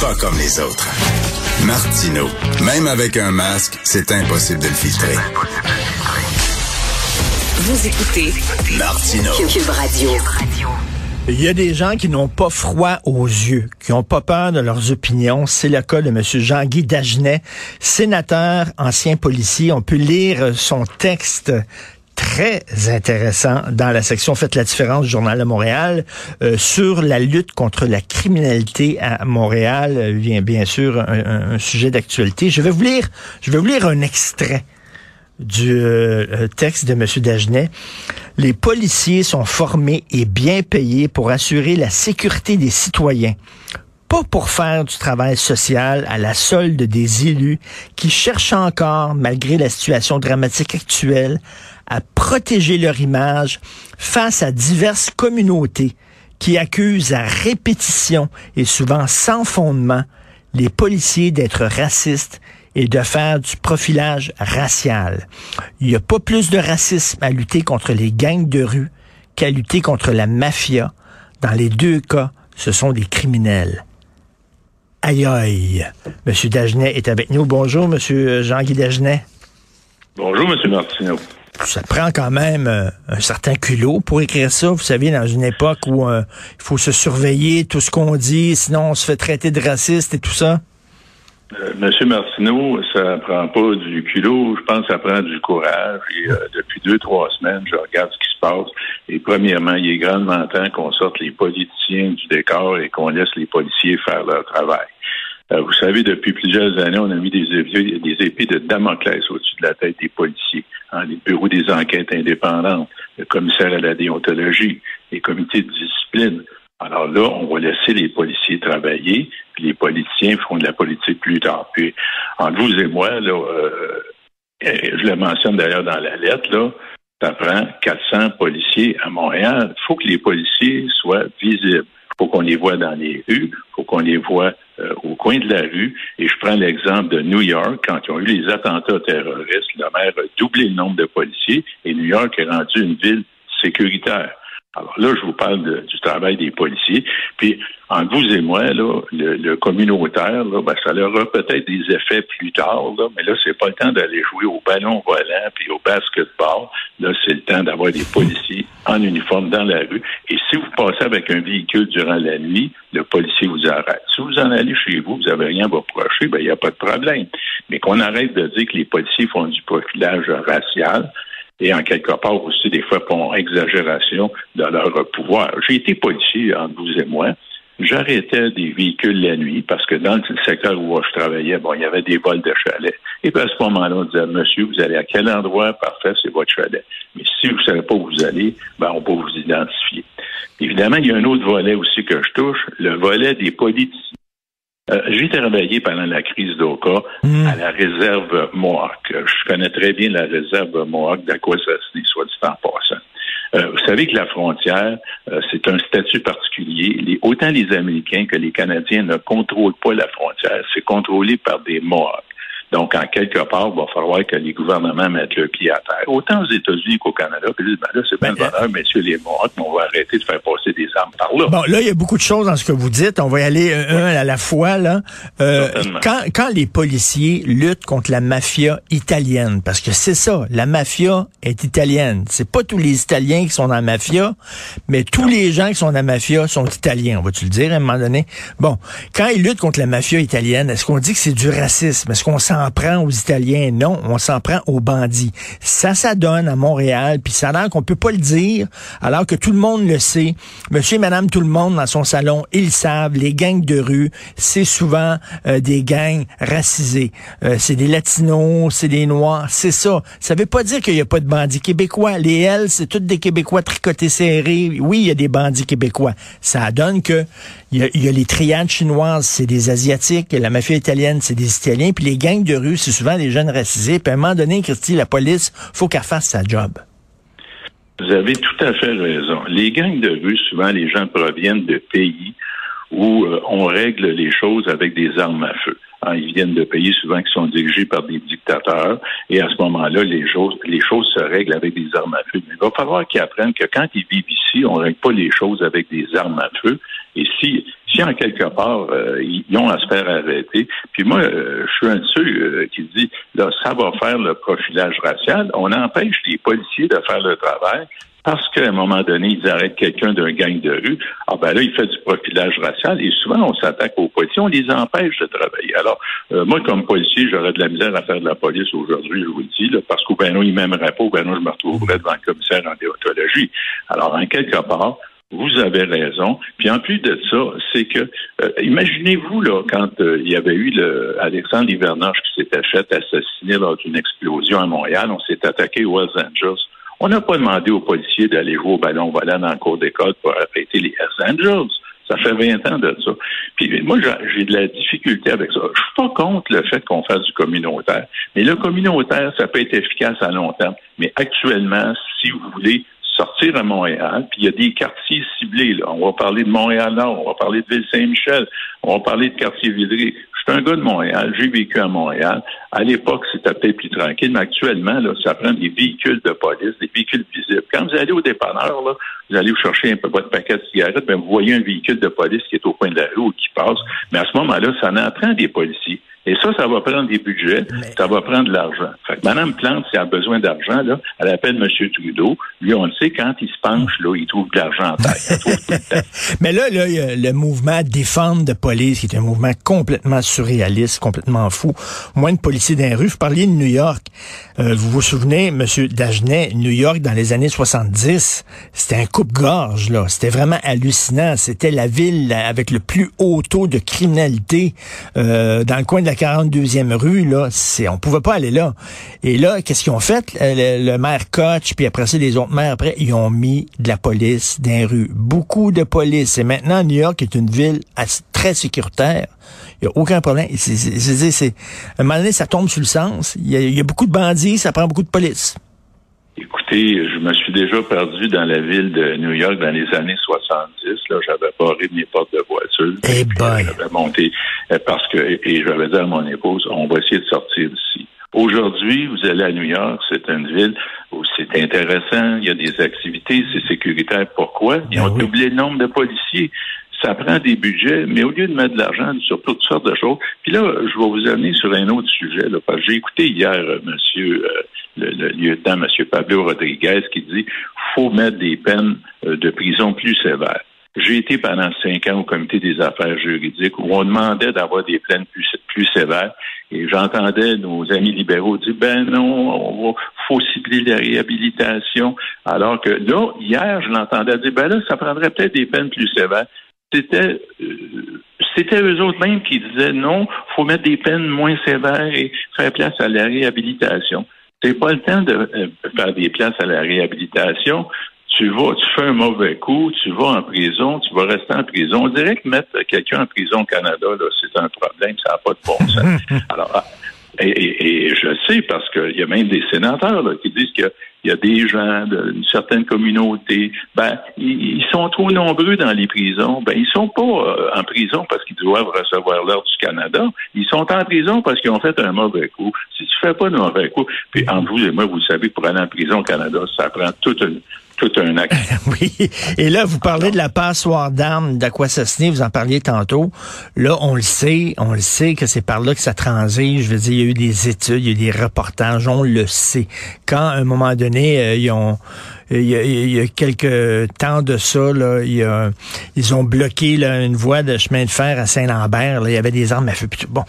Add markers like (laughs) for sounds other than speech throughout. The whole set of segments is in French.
Pas comme les autres. Martino. Même avec un masque, c'est impossible de le filtrer. Vous écoutez Martino. Cube Radio. Il y a des gens qui n'ont pas froid aux yeux, qui n'ont pas peur de leurs opinions. C'est le cas de M. Jean-Guy Dagenet, sénateur, ancien policier. On peut lire son texte très intéressant dans la section Faites la différence du Journal de Montréal euh, sur la lutte contre la criminalité à Montréal. Bien, bien sûr, un, sujet d'actualité. Je vais vous lire, je vais vous lire un extrait du euh, texte de M. Dagenet. Les policiers sont formés et bien payés pour assurer la sécurité des citoyens pas pour faire du travail social à la solde des élus qui cherchent encore, malgré la situation dramatique actuelle, à protéger leur image face à diverses communautés qui accusent à répétition et souvent sans fondement les policiers d'être racistes et de faire du profilage racial. Il n'y a pas plus de racisme à lutter contre les gangs de rue qu'à lutter contre la mafia. Dans les deux cas, ce sont des criminels. Aïe aïe. Monsieur Dagenet est avec nous. Bonjour, Monsieur Jean-Guy Dagenet. Bonjour, Monsieur Martineau. Ça prend quand même euh, un certain culot pour écrire ça. Vous savez, dans une époque où euh, il faut se surveiller tout ce qu'on dit, sinon on se fait traiter de raciste et tout ça. Euh, Monsieur Martineau, ça prend pas du culot, je pense que ça prend du courage. Et euh, depuis deux, trois semaines, je regarde ce qui se passe. Et premièrement, il est grandement temps qu'on sorte les politiciens du décor et qu'on laisse les policiers faire leur travail. Euh, vous savez, depuis plusieurs années, on a mis des épées, de Damoclès au-dessus de la tête des policiers. Hein, les bureaux des enquêtes indépendantes, le commissaire à la déontologie, les comités de discipline. Alors là, on va laisser les policiers travailler, puis les politiciens feront de la politique plus tard. Puis, entre vous et moi, là, euh, je le mentionne d'ailleurs dans la lettre, là, ça prend 400 policiers à Montréal. Il faut que les policiers soient visibles. Il faut qu'on les voit dans les rues, il faut qu'on les voit euh, au coin de la rue. Et je prends l'exemple de New York, quand ils ont eu les attentats terroristes, le maire a doublé le nombre de policiers et New York est rendu une ville sécuritaire. Alors là, je vous parle du travail des policiers. Puis, entre vous et moi, là, le, communautaire, là, ben, ça aura peut-être des effets plus tard, là, mais là, c'est pas le temps d'aller jouer au ballon volant puis au basketball. Là, c'est le temps d'avoir des policiers en uniforme dans la rue. Et si vous passez avec un véhicule durant la nuit, le policier vous arrête. Si vous en allez chez vous, vous n'avez rien à vous reprocher, ben, il n'y a pas de problème. Mais qu'on arrête de dire que les policiers font du profilage racial, et en quelque part aussi des fois pour exagération de leur pouvoir. J'ai été policier entre vous et moi. J'arrêtais des véhicules la nuit parce que dans le secteur où je travaillais, bon, il y avait des vols de chalets. Et puis à ce moment-là, on disait, monsieur, vous allez à quel endroit? Parfait, c'est votre chalet. Mais si vous ne savez pas où vous allez, ben, on peut vous identifier. Évidemment, il y a un autre volet aussi que je touche, le volet des politiciens. Euh, j'ai travaillé pendant la crise d'Oka hmm. à la réserve Mohawk. Je connais très bien la réserve Mohawk d'Aquasasne, soit dit en passant. Euh, vous savez que la frontière, euh, c'est un statut particulier. Les, autant les Américains que les Canadiens ne contrôlent pas la frontière. C'est contrôlé par des Mohawks. Donc, en quelque part, il va falloir que les gouvernements mettent le pied à terre. Autant aux États-Unis qu'au Canada, puis disent, ben là, c'est bien le bonheur, messieurs les Mohawks, mais on va arrêter de faire passer des armes par là. Bon, là, il y a beaucoup de choses dans ce que vous dites. On va y aller un à la fois, là. Euh, quand, quand les policiers luttent contre la mafia italienne, parce que c'est ça, la mafia est italienne. C'est pas tous les Italiens qui sont dans la mafia, mais tous les gens qui sont dans la mafia sont italiens, on va-tu le dire à un moment donné? Bon, quand ils luttent contre la mafia italienne, est-ce qu'on dit que c'est du racisme? Est-ce qu'on s'en prend aux Italiens? Non, on s'en prend aux bandits. Ça, ça donne à Montréal, puis ça a l'air qu'on peut pas le dire, alors que tout le monde le sait. Monsieur et madame tout le monde dans son salon, ils savent, les gangs de rue, c'est souvent euh, des gangs racisés. Euh, c'est des latinos, c'est des noirs, c'est ça. Ça veut pas dire qu'il y a pas de bandits québécois. Les L, c'est tous des Québécois tricotés serrés. Oui, il y a des bandits québécois. Ça donne que il y y a les triades chinoises, c'est des Asiatiques, la mafia italienne, c'est des Italiens, puis les gangs de rue, c'est souvent des jeunes racisés. Puis à un moment donné, Christy, la police, faut qu'elle fasse sa job. Vous avez tout à fait raison. Les gangs de rue, souvent, les gens proviennent de pays où euh, on règle les choses avec des armes à feu. Hein, ils viennent de pays souvent qui sont dirigés par des dictateurs, et à ce moment-là, les choses, les choses se règlent avec des armes à feu. Mais il va falloir qu'ils apprennent que quand ils vivent ici, on ne règle pas les choses avec des armes à feu, Et si, si en quelque part, euh, ils ont à se faire arrêter, puis moi, euh, je suis un de ceux qui dit, là, ça va faire le profilage racial, on empêche les policiers de faire le travail, parce qu'à un moment donné, ils arrêtent quelqu'un d'un gang de rue, ah ben là, il fait du profilage racial et souvent on s'attaque aux policiers, on les empêche de travailler. Alors, euh, moi, comme policier, j'aurais de la misère à faire de la police aujourd'hui, je vous le dis, parce qu'au ben non, il m'aimerait pas, ou ben non, je me retrouverais devant le commissaire en déontologie. Alors, en quelque part, vous avez raison. Puis en plus de ça, c'est que euh, imaginez-vous là quand euh, il y avait eu le Alexandre Livernoche qui s'était fait assassiner lors d'une explosion à Montréal, on s'est attaqué aux Angeles. On n'a pas demandé aux policiers d'aller jouer au ballon volant dans le cours d'école pour arrêter les Hells Angels. Ça fait 20 ans de ça. Puis moi, j'ai de la difficulté avec ça. Je suis pas contre le fait qu'on fasse du communautaire. Mais le communautaire, ça peut être efficace à long terme. Mais actuellement, si vous voulez sortir à Montréal, puis il y a des quartiers ciblés. Là. On va parler de Montréal-Nord, on va parler de Ville-Saint-Michel, on va parler de quartier Vidré. Je suis un gars de Montréal, j'ai vécu à Montréal. À l'époque, c'était peut-être plus tranquille, mais actuellement, là, ça prend des véhicules de police, des véhicules visibles. Quand vous allez au dépanneur, là, vous allez vous chercher un peu votre paquet de cigarettes, ben, vous voyez un véhicule de police qui est au coin de la rue ou qui passe. Mais à ce moment-là, ça en prend des policiers. Et ça, ça va prendre des budgets, ça va prendre de l'argent. Fait que Mme Plante, si elle a besoin d'argent, là, elle appelle M. Trudeau. Lui, on le sait, quand il se penche, là, il trouve de l'argent en terre. (laughs) Mais là, là, il y a le mouvement Défendre de police, qui est un mouvement complètement surréaliste, complètement fou. Moins de policiers dans les rues. Vous parliez de New York. Euh, vous vous souvenez, M. Dagenet, New York, dans les années 70, c'était un coupe-gorge, là. C'était vraiment hallucinant. C'était la ville avec le plus haut taux de criminalité euh, dans le coin de la 42e rue, là, c'est, on pouvait pas aller là. Et là, qu'est-ce qu'ils ont fait? Le, maire Koch, puis après ça, les autres maires, après, ils ont mis de la police dans les rues. Beaucoup de police. Et maintenant, New York est une ville très sécuritaire. Il n'y a aucun problème. C'est, à un moment ça tombe sur le sens. Il y, a, beaucoup de bandits, ça prend beaucoup de police. Écoutez, je me suis déjà perdu dans la ville de New York dans les années 70. Là, j'avais barré mes portes de voiture. Eh ben. J'avais monté euh, parce que et j'avais dit à mon épouse, on va essayer de sortir d'ici. Aujourd'hui, vous allez à New York, c'est une ville où c'est intéressant, il y a des activités, c'est sécuritaire. Pourquoi? Ils ont ben doublé le nombre de policiers ça prend des budgets, mais au lieu de mettre de l'argent sur toutes sortes de choses, puis là, je vais vous amener sur un autre sujet. Là, parce que j'ai écouté hier euh, Monsieur euh, le, lieutenant Monsieur Pablo Rodriguez qui dit faut mettre des peines euh, de prison plus sévères. J'ai été pendant cinq ans au comité des affaires juridiques où on demandait d'avoir des peines plus, plus sévères et j'entendais nos amis libéraux dire ben non, on va, faut cibler la réhabilitation. Alors que là, hier, je l'entendais dire ben là, ça prendrait peut-être des peines plus sévères c'était euh, c'était eux autres mêmes qui disaient non, faut mettre des peines moins sévères et faire place à la réhabilitation. C'est pas le temps de euh, faire des places à la réhabilitation. Tu vas, tu fais un mauvais coup, tu vas en prison, tu vas rester en prison. On dirait que mettre quelqu'un en prison au Canada, c'est un problème, ça n'a pas de bon sens. (laughs) Alors, ah, et, je sais parce qu'il y a même des sénateurs qui disent qu'il y a des gens d'une certaine communauté, ben ils, sont trop nombreux dans les prisons. Ben ils sont pas euh, en prison parce qu'ils doivent recevoir l'ordre du Canada. Ils sont en prison parce qu'ils ont fait un mauvais coup. Si tu fais pas un mauvais coup, puis entre vous et moi, vous savez pour aller en prison au Canada, ça prend toute une (laughs) oui. Et là, vous parlez de la passoire d'armes d'Aquassassiné, vous en parliez tantôt. Là, on le sait, on le sait que c'est par là que ça transige. Je veux dire, il y a eu des études, il y a eu des reportages, on le sait. Quand, à un moment donné, euh, ils ont... Il y, a, quelques temps de ça, ils ont bloqué une voie de chemin de fer à Saint-Lambert. Il y avait des armes à feu. Bon,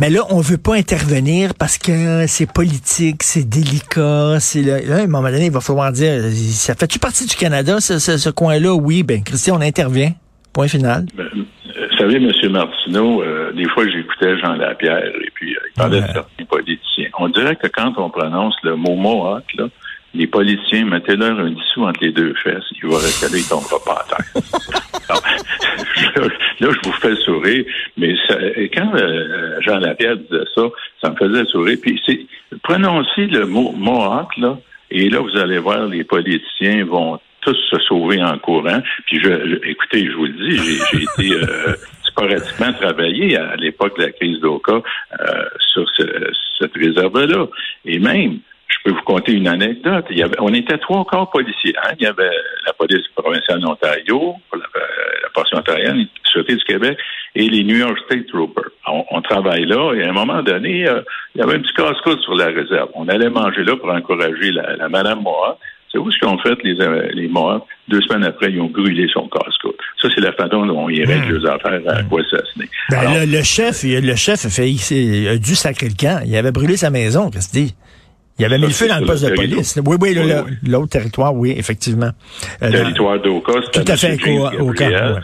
mais là, on veut pas intervenir parce que c'est politique, c'est délicat. C'est là, à un moment donné, il va falloir dire, ça fait-tu partie du Canada, ce, ce, coin-là? Oui, ben, Christian, on intervient. Point final. Ben, vous savez, M. Martineau, euh, des fois, j'écoutais Jean Lapierre et puis euh, il parlait de certains politiciens. On dirait que quand on prononce le mot Mohawk, là, les politiciens, mettez-leur un dissous entre les deux fesses, il va rester là, il tombera pas à terre. là, je vous fais sourire, mais quand euh, Jean Lapierre disait ça, ça me faisait sourire. Puis c'est prononcez le mot Mohawk, là, et là, vous allez voir, les politiciens vont tous se sauver en courant. Puis je, écoutez, je vous le dis, j'ai été euh, sporadiquement travaillé à, l'époque de la crise d'Oka euh, sur cette réserve-là. Et même, je peux vous conter une anecdote. Il y avait, on était trois corps policiers. Hein? Il y avait la police provinciale d'Ontario, la, portion ontarienne, la Sûreté du Québec et les New York State Troopers. On, travaille là et à un moment donné, euh, il y avait un petit casse-croûte sur la réserve. On allait manger là pour encourager la, la Madame Moa. C'est où ce qu'ont fait les, euh, les Deux semaines après, ils ont brûlé son casse-croûte. Ça, c'est la façon dont ils règlent hmm. les affaires à quoi ça ben, le, chef, le chef a, fait, il a dû sacrer le camp. Il avait brûlé sa maison, qu'est-ce que dit? Il avait mis le feu dans le poste de police. Oui, oui, l'autre territoire, oui, effectivement. Le euh, territoire d'Oka, Tout à fait, au, cas.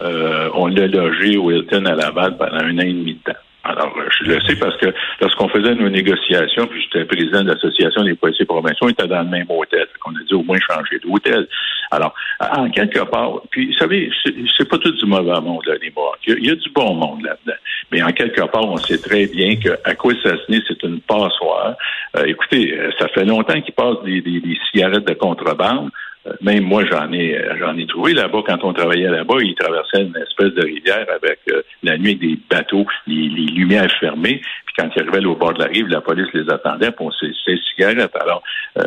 Euh, on l'a logé au Hilton à Laval pendant un an et demi de temps. Alors, euh, je le sais parce que lorsqu'on faisait nos négociations, puis j'étais président de l'Association des policiers provinciaux, on était dans le même hôtel. On a dit au moins changer d'hôtel. Alors, en quelque part, puis vous savez, c'est pas tout du mauvais monde, là, les morts. Il y, a, du bon monde là-dedans. Mais en quelque part, on sait très bien qu'à quoi ça se c'est une passoire. Euh, écoutez, ça fait longtemps qu'ils passent des cigarettes de contrebande. Euh, même moi, j'en ai, euh, j'en ai trouvé là-bas. Quand on travaillait là-bas, ils traversaient une espèce de rivière avec euh, la nuit des bateaux, les, lumières fermées. Puis quand ils arrivaient au bord de la rive, la police les attendait pour ces, cigarettes. Alors, euh,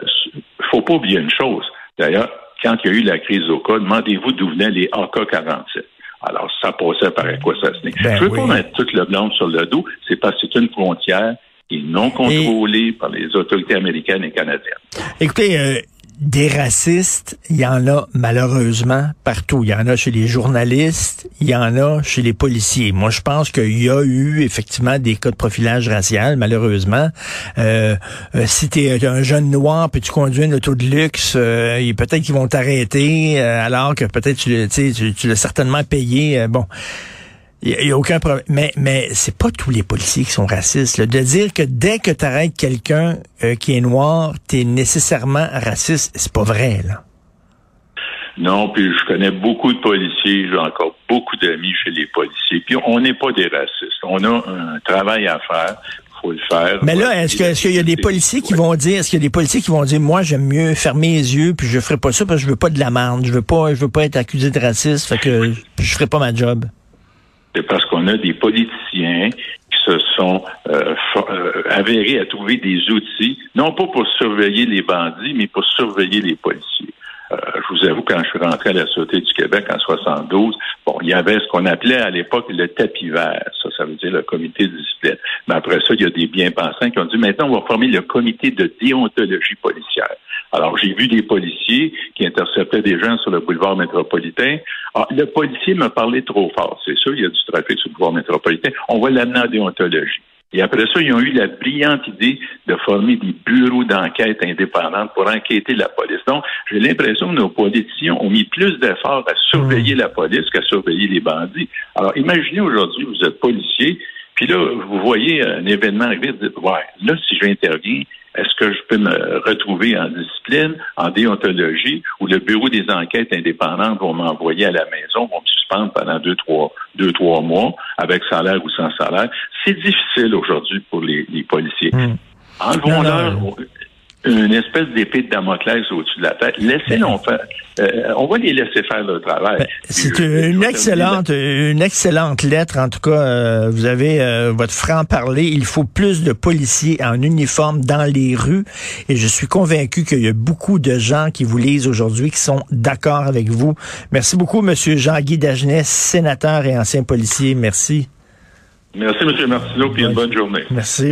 faut pas oublier une chose. D'ailleurs, quand il y a eu la crise au cas, demandez-vous d'où venaient les AK-47. Alors, ça passait par quoi ça se ben Je veux pas mettre toute le blanc sur le dos. C'est parce que c'est une frontière qui est non contrôlée par les autorités américaines et canadiennes. Écoutez, des racistes, il y en a malheureusement partout. Il y en a chez les journalistes, il y en a chez les policiers. Moi, je pense qu'il y a eu effectivement des cas de profilage racial, malheureusement. Euh, euh si tu un jeune noir, puis tu conduis une auto de luxe, euh, peut-être qu'ils vont t'arrêter, euh, alors que peut-être tu, tu, tu l'as certainement payé. bon. Il n'y a, aucun problème. Mais, mais c'est pas tous les policiers qui sont racistes. De dire que dès que tu arrêtes quelqu'un euh, qui est noir, tu es nécessairement raciste, c'est pas vrai, là. Non, puis je connais beaucoup de policiers, j'ai encore beaucoup d'amis chez les policiers. Puis on n'est pas des racistes. On a un travail à faire. Faut le faire. Mais là, est-ce que est-ce qu'il y a des policiers qui vont dire, est-ce qu'il y a des policiers qui vont dire, moi j'aime mieux fermer les yeux, puis je ferai pas ça parce que je veux pas de la merde, je veux pas, je veux pas être accusé de racisme, fait que je ferai pas ma job? Parce qu'on a des politiciens qui se sont euh, euh, avérés à trouver des outils, non pas pour surveiller les bandits, mais pour surveiller les policiers. Euh, je vous avoue, quand je suis rentré à la Sûreté du Québec en 72, bon, il y avait ce qu'on appelait à l'époque le tapis vert. Ça, ça veut dire le comité de discipline. Mais après ça, il y a des bien-pensants qui ont dit, maintenant, on va former le comité de déontologie policière. Alors, j'ai vu des policiers qui interceptaient des gens sur le boulevard métropolitain. Ah, le policier m'a parlé trop fort. C'est sûr, il y a du trafic sur le boulevard métropolitain. On va l'amener en déontologie. Et après ça, ils ont eu la brillante idée de former des bureaux d'enquête indépendants pour enquêter la police. Donc, j'ai l'impression que nos politiciens ont mis plus d'efforts à surveiller la police qu'à surveiller les bandits. Alors, imaginez aujourd'hui, vous êtes policier, puis là, vous voyez un événement arriver, vous dites, ouais, là, si j'interviens, est-ce que je peux me retrouver en discipline, en déontologie, ou le bureau des enquêtes indépendantes vont m'envoyer à la maison, vont me suspendre pendant deux, trois, deux, trois mois, avec salaire ou sans salaire? C'est difficile aujourd'hui pour les, policiers. Hmm. Enlevons-leur une espèce d'épée de Damoclès au-dessus de la tête. Laissez-nous faire. Euh, on va les laisser faire le travail. Ben, c'est une excellente, une excellente lettre. En tout cas, euh, vous avez euh, votre franc-parler. Il faut plus de policiers en uniforme dans les rues. Et je suis convaincu qu'il y a beaucoup de gens qui vous lisent aujourd'hui qui sont d'accord avec vous. Merci beaucoup, Monsieur Jean-Guy Dagenet, sénateur et ancien policier. Merci. Merci, Monsieur Martineau, puis une bonne journée. Merci.